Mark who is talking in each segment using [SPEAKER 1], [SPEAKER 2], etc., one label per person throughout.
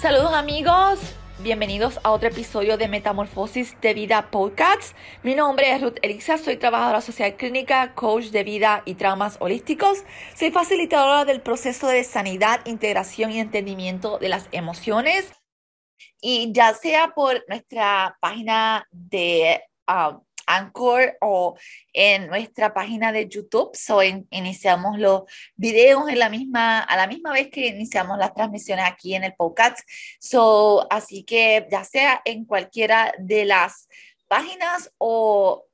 [SPEAKER 1] Saludos amigos, bienvenidos a otro episodio de Metamorfosis de Vida Podcast. Mi nombre es Ruth Elisa, soy trabajadora social clínica, coach de vida y traumas holísticos. Soy facilitadora del proceso de sanidad, integración y entendimiento de las emociones. Y ya sea por nuestra página de ah, Anchor o en nuestra página de YouTube. So, iniciamos los videos en la misma, a la misma vez que iniciamos las transmisiones aquí en el podcast. So, así que ya sea en cualquiera de las páginas o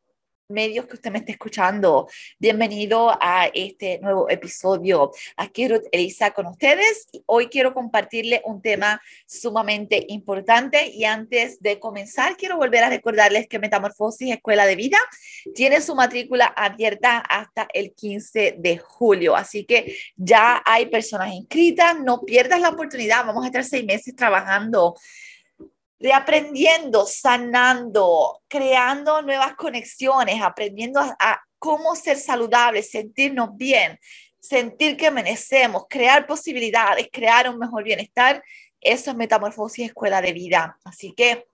[SPEAKER 1] medios que usted me esté escuchando. Bienvenido a este nuevo episodio. Aquí Ruth Elisa con ustedes. Hoy quiero compartirle un tema sumamente importante y antes de comenzar quiero volver a recordarles que Metamorfosis Escuela de Vida tiene su matrícula abierta hasta el 15 de julio. Así que ya hay personas inscritas. No pierdas la oportunidad. Vamos a estar seis meses trabajando reaprendiendo, sanando, creando nuevas conexiones, aprendiendo a, cómo ser saludables, sentirnos bien, sentir que merecemos, crear posibilidades, crear un mejor bienestar. Eso es Metamorfosis Escuela de Vida. Así que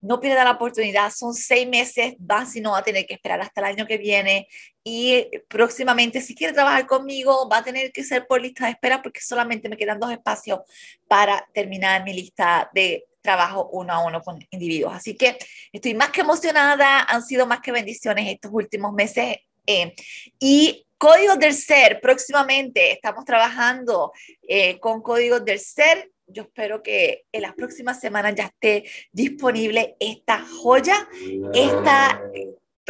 [SPEAKER 1] no pierda la oportunidad, son seis meses, va si no va a tener que esperar hasta el año que viene y próximamente si quiere trabajar conmigo va a tener que ser por lista de espera porque solamente me quedan dos espacios para terminar mi lista de trabajo uno a uno con individuos. Así que estoy más que emocionada, han sido más que bendiciones estos últimos meses. Eh, y Códigos del Ser, próximamente estamos trabajando eh, con Códigos del Ser. Yo espero que en las próximas semanas ya esté disponible esta joya, esta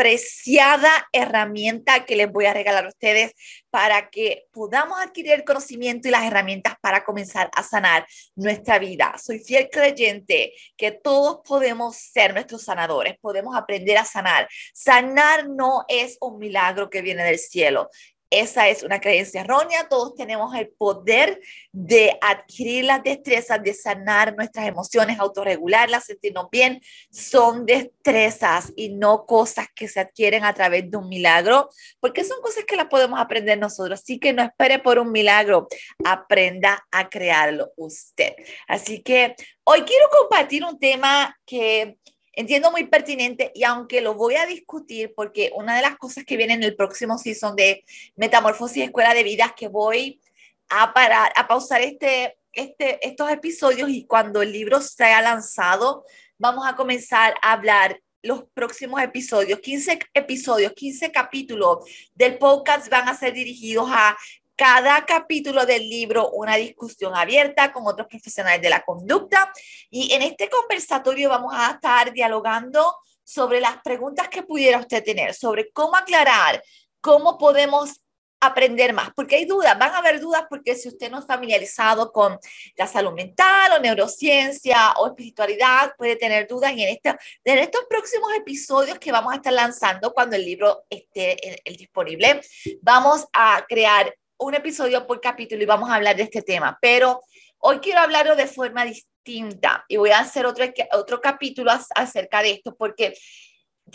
[SPEAKER 1] preciada herramienta que les voy a regalar a ustedes para que podamos adquirir el conocimiento y las herramientas para comenzar a sanar nuestra vida. Soy fiel creyente que todos podemos ser nuestros sanadores, podemos aprender a sanar. Sanar no es un milagro que viene del cielo. Esa es una creencia errónea. Todos tenemos el poder de adquirir las destrezas, de sanar nuestras emociones, autorregularlas, sentirnos bien. Son destrezas y no cosas que se adquieren a través de un milagro, porque son cosas que las podemos aprender nosotros. Así que no espere por un milagro, aprenda a crearlo usted. Así que hoy quiero compartir un tema que entiendo muy pertinente y aunque lo voy a discutir porque una de las cosas que viene en el próximo season de Metamorfosis Escuela de Vida es que voy a parar, a pausar este, este, estos episodios y cuando el libro sea lanzado vamos a comenzar a hablar los próximos episodios, 15 episodios, 15 capítulos del podcast van a ser dirigidos a cada capítulo del libro una discusión abierta con otros profesionales de la conducta. Y en este conversatorio vamos a estar dialogando sobre las preguntas que pudiera usted tener, sobre cómo aclarar, cómo podemos aprender más, porque hay dudas, van a haber dudas porque si usted no es familiarizado con la salud mental o neurociencia o espiritualidad, puede tener dudas y en, este, en estos próximos episodios que vamos a estar lanzando cuando el libro esté disponible, vamos a crear un episodio por capítulo y vamos a hablar de este tema, pero hoy quiero hablarlo de forma distinta y voy a hacer otro, otro capítulo acerca de esto porque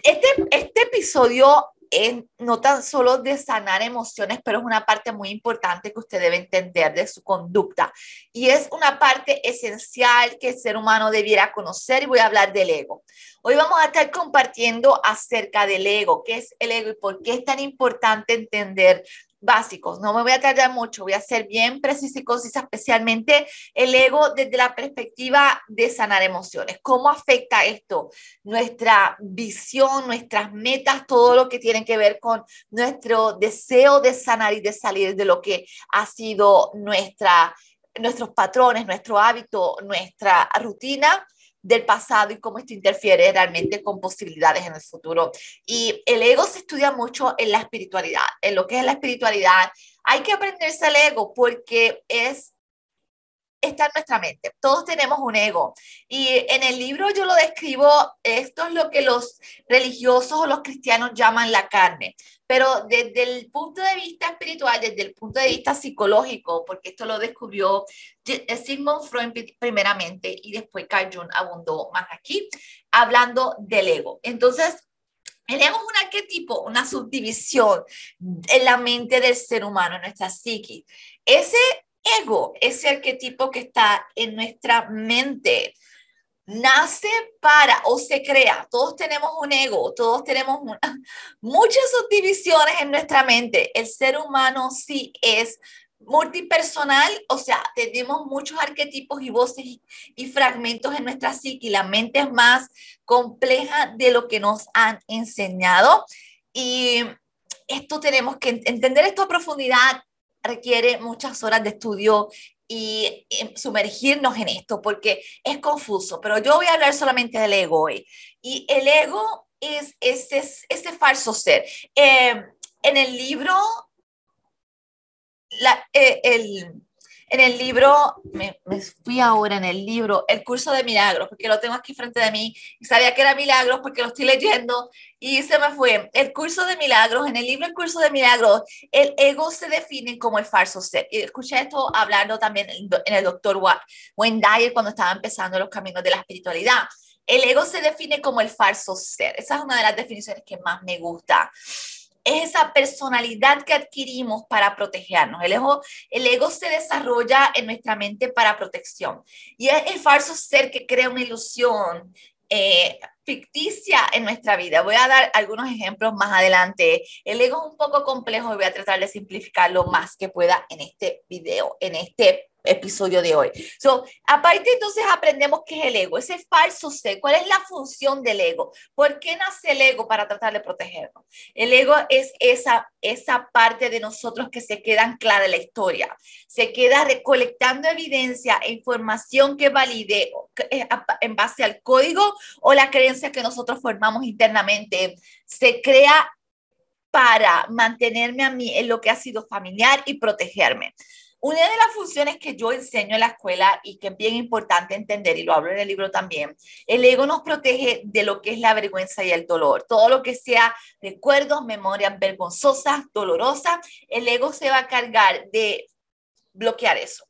[SPEAKER 1] este, este episodio es no tan solo de sanar emociones, pero es una parte muy importante que usted debe entender de su conducta. Y es una parte esencial que el ser humano debiera conocer y voy a hablar del ego. Hoy vamos a estar compartiendo acerca del ego, qué es el ego y por qué es tan importante entender básicos. No me voy a tardar mucho, voy a ser bien precisa y concisa, especialmente el ego desde la perspectiva de sanar emociones. ¿Cómo afecta esto nuestra visión, nuestras metas, todo lo que tiene que ver con nuestro deseo de sanar y de salir de lo que ha sido nuestra, nuestros patrones, nuestro hábito, nuestra rutina? Del pasado y cómo esto interfiere realmente con posibilidades en el futuro. Y el ego se estudia mucho en la espiritualidad, en lo que es la espiritualidad. Hay que aprenderse el ego porque es está en nuestra mente. Todos tenemos un ego. Y en el libro yo lo describo, esto es lo que los religiosos o los cristianos llaman la carne. Pero desde el punto de vista espiritual, desde el punto de vista psicológico, porque esto lo descubrió Sigmund Freud primeramente y después Carl Jung abundó más aquí, hablando del ego. Entonces, el ego es un arquetipo, una subdivisión en la mente del ser humano, en nuestra psique. Ese ego, ese arquetipo que está en nuestra mente, nace para o se crea. Todos tenemos un ego, todos tenemos muchas subdivisiones en nuestra mente. El ser humano sí es multipersonal, o sea, tenemos muchos arquetipos y voces y, fragmentos en nuestra psique. La mente es más compleja de lo que nos han enseñado. Y esto tenemos que entender esto a profundidad requiere muchas horas de estudio y, sumergirnos en esto porque es confuso, pero yo voy a hablar solamente del ego hoy. Y el ego es ese, ese falso ser. Eh, en el libro eh, en el libro, me, fui ahora en el libro, El curso de milagros, porque lo tengo aquí frente de mí y sabía que era milagros porque lo estoy leyendo y se me fue. El curso de milagros, en el libro El curso de milagros, el ego se define como el falso ser. Y escuché esto hablando también en el doctor Wayne Dyer cuando estaba empezando los caminos de la espiritualidad. El ego se define como el falso ser. Esa es una de las definiciones que más me gusta es esa personalidad que adquirimos para protegernos. El ego, el ego se desarrolla en nuestra mente para protección y es el falso ser que crea una ilusión eh, ficticia en nuestra vida. Voy a dar algunos ejemplos más adelante. El ego es un poco complejo y voy a tratar de simplificarlo más que pueda en este video, en este episodio de hoy. So, aparte entonces aprendemos qué es el ego, ese falso ser, cuál es la función del ego, por qué nace el ego para tratar de protegernos. El ego es esa, esa parte de nosotros que se queda anclada en la historia, se queda recolectando evidencia e información que valide eh, en base al código o la creencia que nosotros formamos internamente. Se crea para mantenerme a mí en lo que ha sido familiar y protegerme. Una de las funciones que yo enseño en la escuela y que es bien importante entender, y lo hablo en el libro también, el ego nos protege de lo que es la vergüenza y el dolor. Todo lo que sea recuerdos, memorias vergonzosas, dolorosas, el ego se va a cargar de bloquear eso.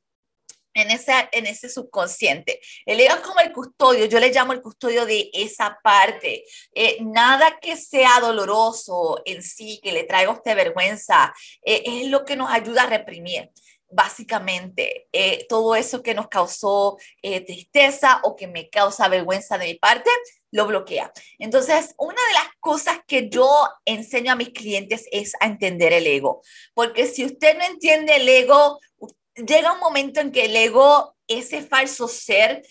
[SPEAKER 1] En ese, en ese subconsciente. El ego es como el custodio, yo le llamo el custodio de esa parte. Eh, nada que sea doloroso en sí, que le traiga a usted vergüenza, eh, es lo que nos ayuda a reprimir básicamente eh, todo eso que nos causó eh, tristeza o que me causa vergüenza de mi parte, lo bloquea. Entonces, una de las cosas que yo enseño a mis clientes es a entender el ego, porque si usted no entiende el ego, llega un momento en que el ego, ese falso ser,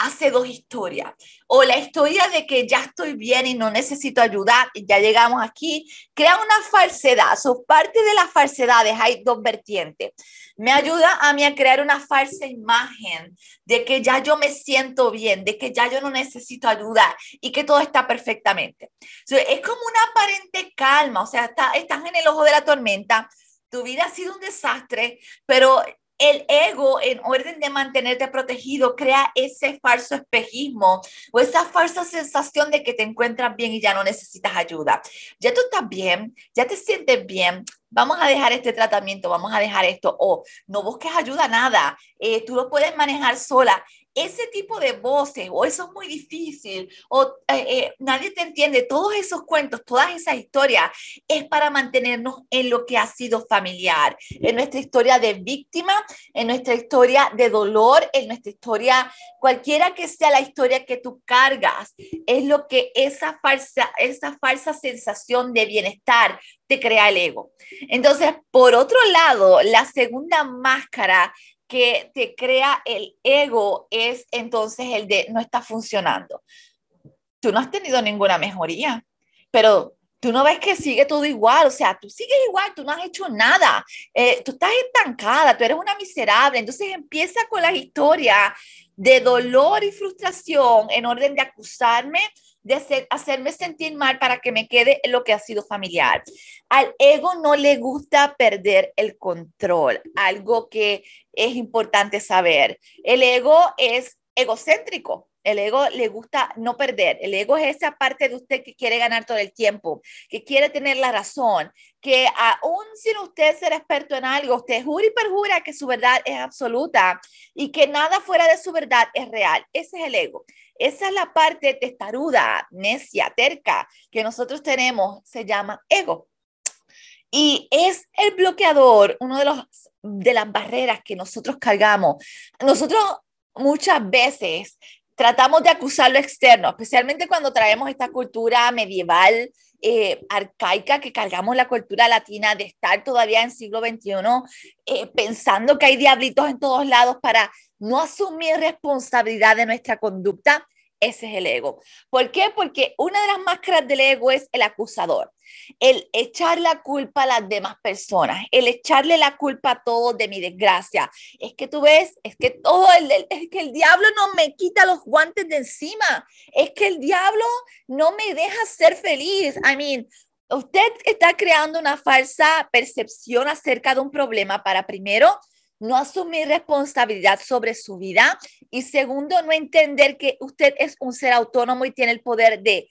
[SPEAKER 1] hace dos historias. O la historia de que ya estoy bien y no necesito ayuda, ya llegamos aquí, crea una falsedad. So, parte de las falsedades hay dos vertientes. Me ayuda a mí a crear una falsa imagen de que ya yo me siento bien, de que ya yo no necesito ayuda y que todo está perfectamente. es como una aparente calma, o sea, está, estás en el ojo de la tormenta, tu vida ha sido un desastre, pero el ego, en orden de mantenerte protegido, crea ese falso espejismo o esa falsa sensación de que te encuentras bien y ya no necesitas ayuda. Ya tú estás bien, ya te sientes bien, vamos a dejar este tratamiento, vamos a dejar esto, o no busques ayuda, nada, eh, tú lo puedes manejar sola ese tipo de voces, o eso es muy difícil, o eh, eh, nadie te entiende, todos esos cuentos, todas esas historias, es para mantenernos en lo que ha sido familiar, en nuestra historia de víctima, en nuestra historia de dolor, en nuestra historia, cualquiera que sea la historia que tú cargas, es lo que esa falsa, esa falsa sensación de bienestar te crea el ego. Entonces, por otro lado, la segunda máscara que te crea el ego es entonces el de no está funcionando. Tú no has tenido ninguna mejoría, pero tú no ves que sigue todo igual, o sea, tú sigues igual, tú no has hecho nada, eh, tú estás estancada, tú eres una miserable, entonces empieza con la historia de dolor y frustración en orden de acusarme, de hacerme sentir mal para que me quede lo que ha sido familiar. Al ego no le gusta perder el control, algo que es importante saber. El ego es egocéntrico. El ego le gusta no perder. El ego es esa parte de usted que quiere ganar todo el tiempo, que quiere tener la razón, que aún sin usted ser experto en algo, usted jura y perjura que su verdad es absoluta y que nada fuera de su verdad es real. Ese es el ego. Esa es la parte testaruda, necia, terca que nosotros tenemos, se llama ego. Y es el bloqueador, uno de los de las barreras que nosotros cargamos. Nosotros muchas veces tratamos de acusar lo externo, especialmente cuando traemos esta cultura medieval, eh, arcaica, que cargamos la cultura latina de estar todavía en siglo XXI eh, pensando que hay diablitos en todos lados para no asumir responsabilidad de nuestra conducta ese es el ego. ¿Por qué? Porque una de las máscaras del ego es el acusador, el echar la culpa a las demás personas, el echarle la culpa a todos de mi desgracia. Es que tú ves, es que todo el, es que el diablo no me quita los guantes de encima, es que el diablo no me deja ser feliz. I mean, usted está creando una falsa percepción acerca de un problema para primero no asumir responsabilidad sobre su vida y segundo, no entender que usted es un ser autónomo y tiene el poder de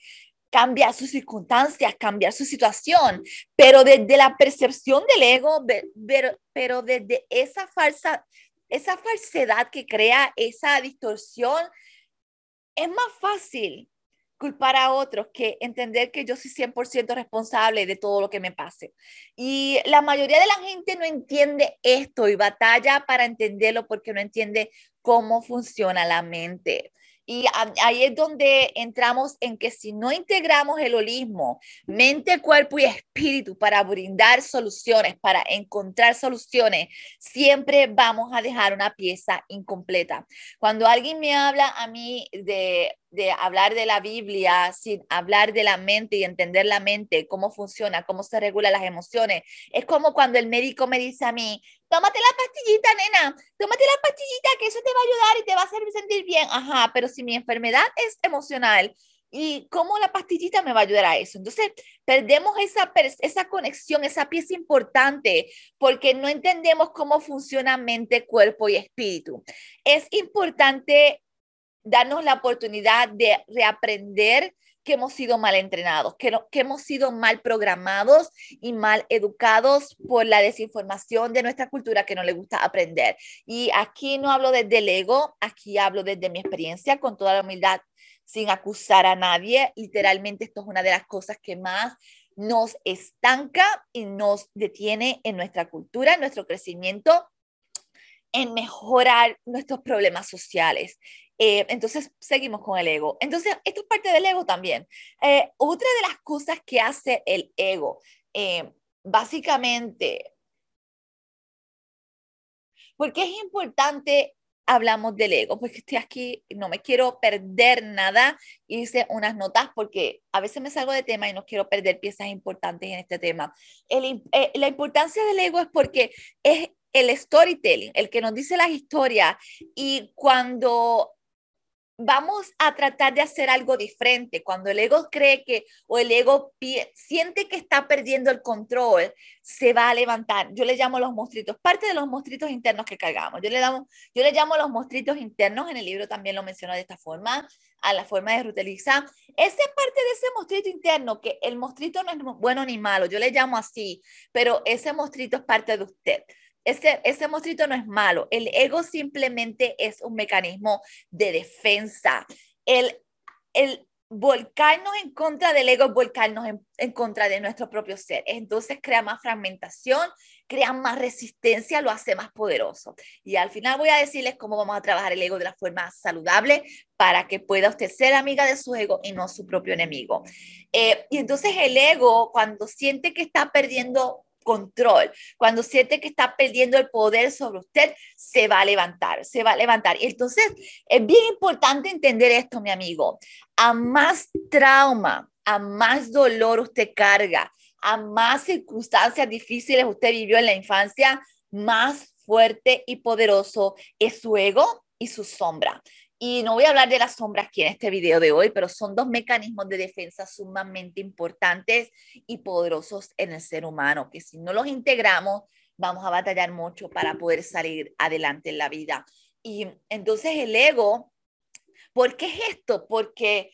[SPEAKER 1] cambiar sus circunstancias, cambiar su situación, pero desde la percepción del ego, pero, pero desde esa falsa, esa falsedad que crea esa distorsión, es más fácil culpar a otros que entender que yo soy 100% responsable de todo lo que me pase. Y la mayoría de la gente no entiende esto y batalla para entenderlo porque no entiende cómo funciona la mente. Y ahí es donde entramos en que si no integramos el holismo, mente, cuerpo y espíritu para brindar soluciones, para encontrar soluciones, siempre vamos a dejar una pieza incompleta. Cuando alguien me habla a mí de de hablar de la Biblia sin hablar de la mente y entender la mente, cómo funciona, cómo se regulan las emociones. Es como cuando el médico me dice a mí, tómate la pastillita, nena, tómate la pastillita, que eso te va a ayudar y te va a hacer sentir bien. Ajá, pero si mi enfermedad es emocional, ¿Y cómo la pastillita me va a ayudar a eso? Entonces, perdemos esa, esa conexión, esa pieza importante, porque no entendemos cómo funciona mente, cuerpo y espíritu. Es importante darnos la oportunidad de reaprender que hemos sido mal entrenados, que, que hemos sido mal programados y mal educados por la desinformación de nuestra cultura que no le gusta aprender. Y aquí no hablo desde el ego, aquí hablo desde mi experiencia con toda la humildad, sin acusar a nadie. Literalmente esto es una de las cosas que más nos estanca y nos detiene en nuestra cultura, en nuestro crecimiento, en mejorar nuestros problemas sociales. Eh, entonces, seguimos con el ego. Entonces, esto es parte del ego también. Eh, otra de las cosas que hace el ego, eh, básicamente, porque es importante hablamos del ego, porque estoy aquí, no me quiero perder nada, hice unas notas porque a veces me salgo de tema y no quiero perder piezas importantes en este tema. la importancia del ego es porque es el storytelling, el que nos dice las historias y cuando vamos a tratar de hacer algo diferente. Cuando el ego cree que o el ego siente que está perdiendo el control, se va a levantar. Yo le llamo los monstruitos, parte de los monstruitos internos que cargamos. Yo le, damos, yo le llamo los monstruitos internos, en el libro también lo menciona de esta forma, a la forma de Ruteliza. Esa es parte de ese monstruito interno, que el monstruito no es bueno ni malo, yo le llamo así, pero ese monstruito es parte de usted ese, ese monstruito no es malo. El ego simplemente es un mecanismo de defensa. El, el volcarnos en contra del ego es volcarnos en, en, contra de nuestro propio ser. Entonces crea más fragmentación, crea más resistencia, lo hace más poderoso. Y al final voy a decirles cómo vamos a trabajar el ego de la forma saludable para que pueda usted ser amiga de su ego y no su propio enemigo. Eh, y entonces el ego, cuando siente que está perdiendo control. Cuando siente que está perdiendo el poder sobre usted, se va a levantar, se va a levantar. Entonces es bien importante entender esto, mi amigo. A más trauma, a más dolor usted carga, a más circunstancias difíciles usted vivió en la infancia, más fuerte y poderoso es su ego y su sombra. Y no voy a hablar de las sombras aquí en este video de hoy, pero son dos mecanismos de defensa sumamente importantes y poderosos en el ser humano, que si no los integramos, vamos a batallar mucho para poder salir adelante en la vida. Y entonces el ego, ¿por qué es esto? Porque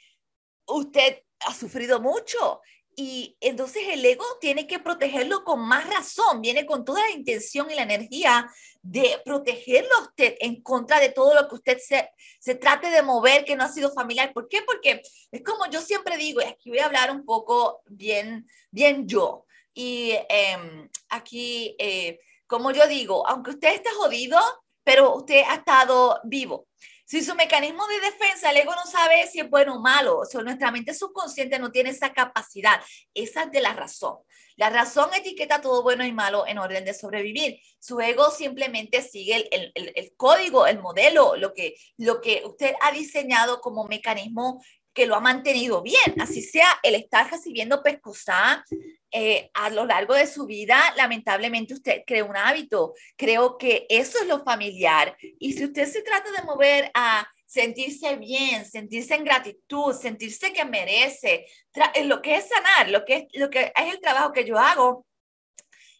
[SPEAKER 1] usted ha sufrido mucho y entonces el ego tiene que protegerlo con más razón, viene con toda la intención y la energía de protegerlo a usted en contra de todo lo que usted se, se trate de mover que no ha sido familiar. ¿Por qué? Porque es como yo siempre digo, y aquí voy a hablar un poco bien, bien yo. Y em, aquí, eh, como yo digo, aunque usted esté jodido, pero usted ha estado vivo. Si su mecanismo de defensa, el ego no sabe si es bueno o malo, o sea, nuestra mente subconsciente no tiene esa capacidad, esa es de la razón. La razón etiqueta todo bueno y malo en orden de sobrevivir. Su ego simplemente sigue el, el, el, código, el modelo, lo que, lo que usted ha diseñado como mecanismo que lo ha mantenido bien. Así sea, el estar recibiendo pescosá eh, a lo largo de su vida, lamentablemente usted crea un hábito. Creo que eso es lo familiar. Y si usted se trata de mover a sentirse bien, sentirse en gratitud, sentirse que merece, lo que es sanar, lo que es, lo que es el trabajo que yo hago,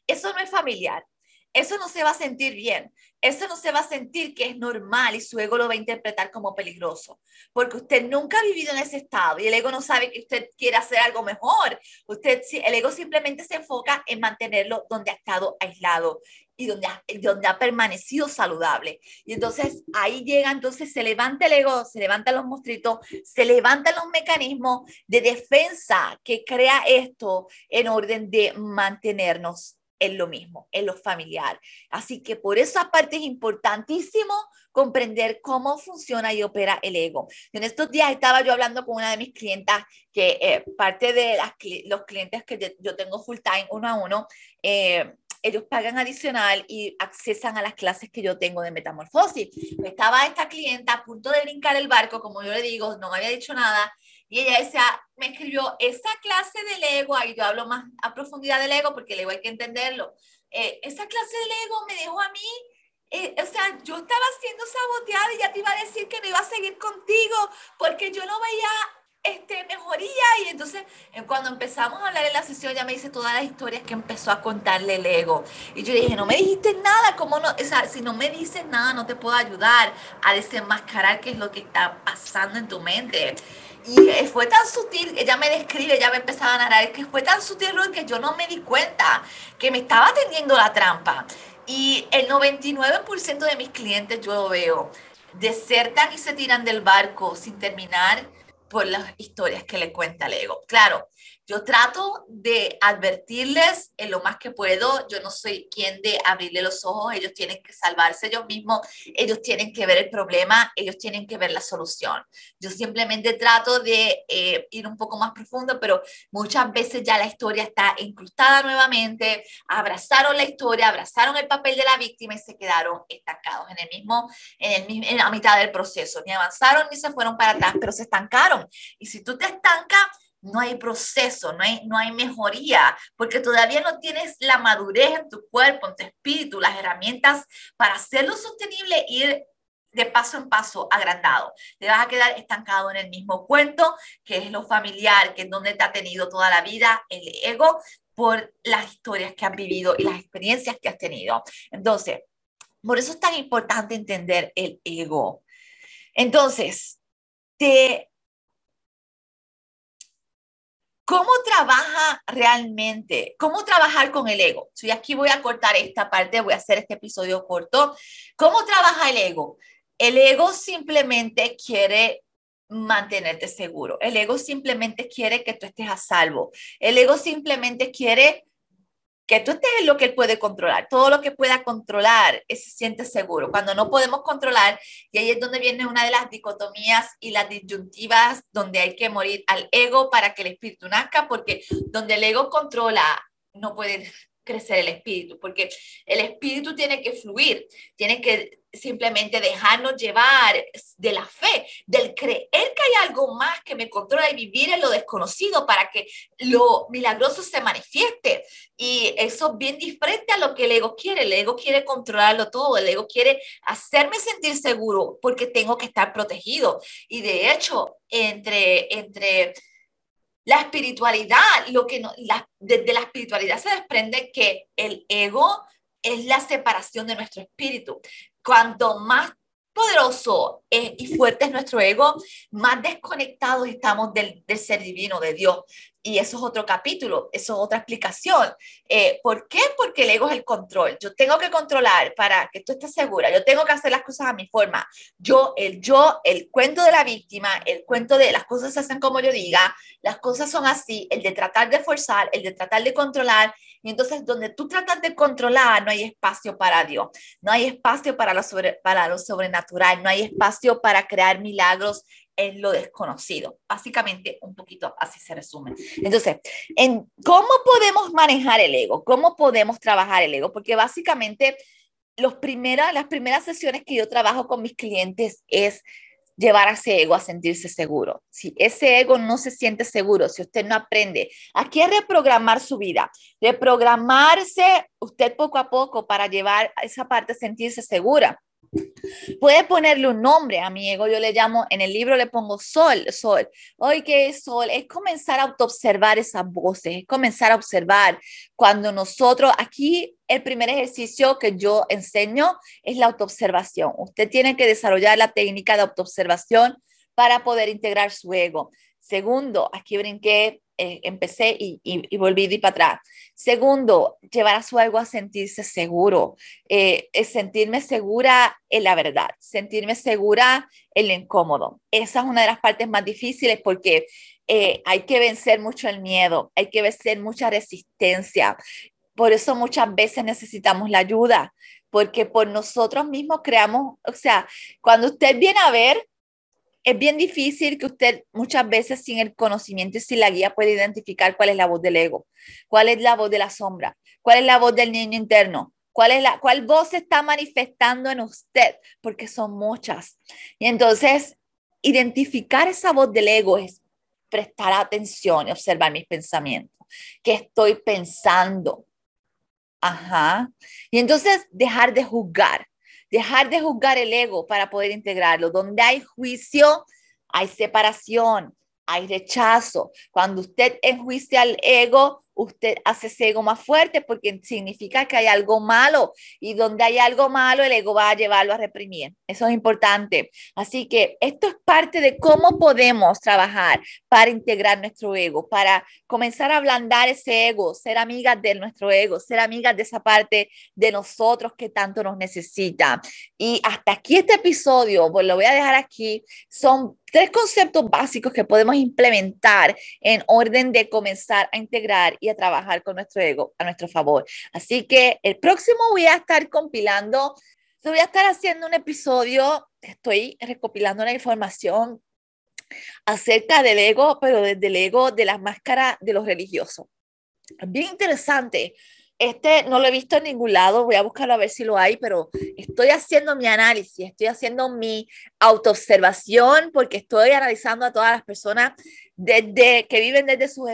[SPEAKER 1] eso no es familiar. Eso no se va a sentir bien eso no se va a sentir que es normal y su ego lo va a interpretar como peligroso, porque usted nunca ha vivido en ese estado y el ego no sabe que usted quiere hacer algo mejor. Usted, el ego simplemente se enfoca en mantenerlo donde ha estado aislado y donde ha, donde ha permanecido saludable. Y entonces ahí llega, entonces se levanta el ego, se levantan los monstruitos, se levantan los mecanismos de defensa que crea esto en orden de mantenernos en lo mismo, en lo familiar. Así que por esa parte es importantísimo comprender cómo funciona y opera el ego. En estos días estaba yo hablando con una de mis clientas que eh, parte de las, los clientes que yo tengo full time uno a uno, eh, ellos pagan adicional y accesan a las clases que yo tengo de metamorfosis. Estaba esta clienta a punto de brincar el barco, como yo le digo, no me había dicho nada, y ella decía, me escribió, esa clase del ego, ahí yo hablo más a profundidad del ego porque el ego hay que entenderlo. Eh, esa clase del ego me dejó a mí, eh, o sea, yo estaba siendo saboteada y ya te iba a decir que no iba a seguir contigo porque yo no veía este, mejoría. Y entonces, eh, cuando empezamos a hablar en la sesión, ya me dice todas las historias que empezó a contarle el ego. Y yo dije, no me dijiste nada, ¿cómo no? O sea, si no me dices nada, no te puedo ayudar a desenmascarar qué es lo que está pasando en tu mente. Y fue tan sutil, ella me describe, ella me empezaba a narrar, que fue tan sutil que yo no me di cuenta que me estaba teniendo la trampa. Y el 99% de mis clientes yo lo veo, desertan y se tiran del barco sin terminar por las historias que le cuenta el ego. Claro, yo trato de advertirles en lo más que puedo. Yo no soy quien de abrirle los ojos. Ellos tienen que salvarse ellos mismos. Ellos tienen que ver el problema. Ellos tienen que ver la solución. Yo simplemente trato de eh, ir un poco más profundo, pero muchas veces ya la historia está incrustada nuevamente. Abrazaron la historia, abrazaron el papel de la víctima y se quedaron estancados en el mismo, en el en la mitad del proceso. Ni avanzaron ni se fueron para atrás, pero se estancaron. Y si tú te estancas, no hay proceso, no hay, no hay mejoría, porque todavía no tienes la madurez en tu cuerpo, en tu espíritu, las herramientas para hacerlo sostenible y ir de paso en paso agrandado. Te vas a quedar estancado en el mismo cuento, que es lo familiar, que es donde te ha tenido toda la vida el ego por las historias que has vivido y las experiencias que has tenido. Entonces, por eso es tan importante entender el ego. Entonces, te ¿Cómo trabaja realmente? ¿Cómo trabajar con el ego? Y aquí voy a cortar esta parte, voy a hacer este episodio corto. ¿Cómo trabaja el ego? El ego simplemente quiere mantenerte seguro. El ego simplemente quiere que tú estés a salvo. El ego simplemente quiere que tú estés en lo que él puede controlar. Todo lo que pueda controlar, se siente seguro. Cuando no podemos controlar, y ahí es donde viene una de las dicotomías y las disyuntivas, donde hay que morir al ego para que el espíritu nazca, porque donde el ego controla, no puede crecer el espíritu, porque el espíritu tiene que fluir, tiene que simplemente dejarnos llevar de la fe, del creer que hay algo más que me controla y vivir en lo desconocido para que lo milagroso se manifieste. Y eso es bien diferente a lo que el ego quiere. El ego quiere controlarlo todo, el ego quiere hacerme sentir seguro porque tengo que estar protegido. Y de hecho, entre, entre la espiritualidad, lo que no, la, desde la espiritualidad se desprende que el ego es la separación de nuestro espíritu. Cuanto más poderoso y fuerte es nuestro ego, más desconectados estamos del, del ser divino, de Dios. Y eso es otro capítulo, eso es otra explicación. Eh, ¿Por qué? Porque el ego es el control. Yo tengo que controlar para que tú estés segura. Yo tengo que hacer las cosas a mi forma. Yo, el yo, el cuento de la víctima, el cuento de las cosas se hacen como yo diga, las cosas son así, el de tratar de forzar, el de tratar de controlar. Y entonces, donde tú tratas de controlar, no hay espacio para Dios, no hay espacio para lo, sobre, para lo sobrenatural, no hay espacio para crear milagros en lo desconocido. Básicamente, un poquito así se resume. Entonces, en ¿cómo podemos manejar el ego? ¿Cómo podemos trabajar el ego? Porque básicamente los primeras, las primeras sesiones que yo trabajo con mis clientes es llevar a ese ego a sentirse seguro. Si ese ego no se siente seguro, si usted no aprende aquí a reprogramar su vida, reprogramarse usted poco a poco para llevar a esa parte a sentirse segura, Puede ponerle un nombre a mi ego, yo le llamo, en el libro le pongo sol, sol. Hoy que es sol, es comenzar a autoobservar esas voces, es comenzar a observar cuando nosotros, aquí el primer ejercicio que yo enseño es la autoobservación. Usted tiene que desarrollar la técnica de autoobservación para poder integrar su ego. Segundo, aquí brinqué eh, empecé y, y, volví de para atrás. Segundo, llevar a su ego a sentirse seguro, eh, es sentirme segura en la verdad, sentirme segura en lo incómodo. Esa es una de las partes más difíciles porque eh, hay que vencer mucho el miedo, hay que vencer mucha resistencia. Por eso muchas veces necesitamos la ayuda, porque por nosotros mismos creamos, o sea, cuando usted viene a ver, es bien difícil que usted muchas veces sin el conocimiento y sin la guía pueda identificar cuál es la voz del ego, cuál es la voz de la sombra, cuál es la voz del niño interno, cuál es la cuál voz se está manifestando en usted, porque son muchas. Y entonces identificar esa voz del ego es prestar atención y observar mis pensamientos, qué estoy pensando. Ajá. Y entonces dejar de juzgar dejar de juzgar el ego para poder integrarlo. Donde hay juicio, hay separación, hay rechazo. Cuando usted enjuicia al ego, usted hace ese ego más fuerte porque significa que hay algo malo y donde hay algo malo, el ego va a llevarlo a reprimir. Eso es importante. Así que esto es parte de cómo podemos trabajar para integrar nuestro ego, para comenzar a ablandar ese ego, ser amigas de nuestro ego, ser amigas de esa parte de nosotros que tanto nos necesita. Y hasta aquí este episodio, pues lo voy a dejar aquí, son tres conceptos básicos que podemos implementar en orden de comenzar a integrar y a trabajar con nuestro ego a nuestro favor. Así que el próximo voy a estar compilando, voy a estar haciendo un episodio, estoy recopilando la información acerca del ego, pero desde el ego de las máscaras de los religiosos. Bien interesante este no lo he visto en ningún lado, voy a buscarlo a ver si lo hay, pero estoy haciendo mi análisis, estoy haciendo mi autoobservación porque estoy analizando a todas las personas desde que viven desde sus,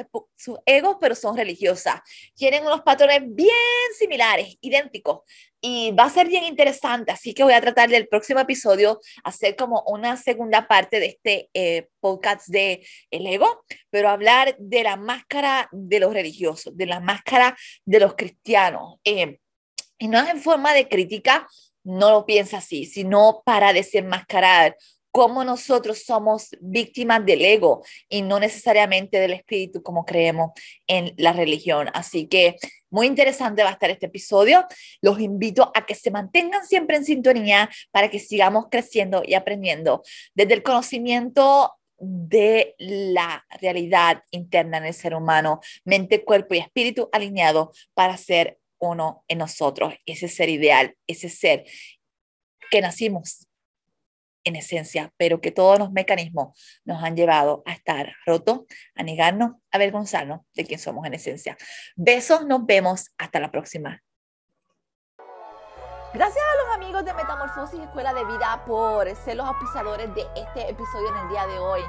[SPEAKER 1] egos, pero son religiosas. Tienen unos patrones bien similares, idénticos, y va a ser bien interesante, así que voy a tratar del próximo episodio hacer como una segunda parte de este eh, podcast de el ego, pero hablar de la máscara de los religiosos, de la máscara de los cristianos. Eh, y no es en forma de crítica, no lo piensa así, sino para desenmascarar cómo nosotros somos víctimas del ego y no necesariamente del espíritu como creemos en la religión. Así que muy interesante va a estar este episodio. Los invito a que se mantengan siempre en sintonía para que sigamos creciendo y aprendiendo desde el conocimiento de la realidad interna en el ser humano, mente, cuerpo y espíritu alineado para ser uno en nosotros, ese ser ideal, ese ser que nacimos en esencia, pero que todos los mecanismos nos han llevado a estar rotos, a negarnos, a avergonzarnos de quién somos en esencia. Besos, nos vemos, hasta la próxima. Gracias a los amigos de Metamorfosis Escuela de Vida por ser los auspiciadores de este episodio en el día de hoy.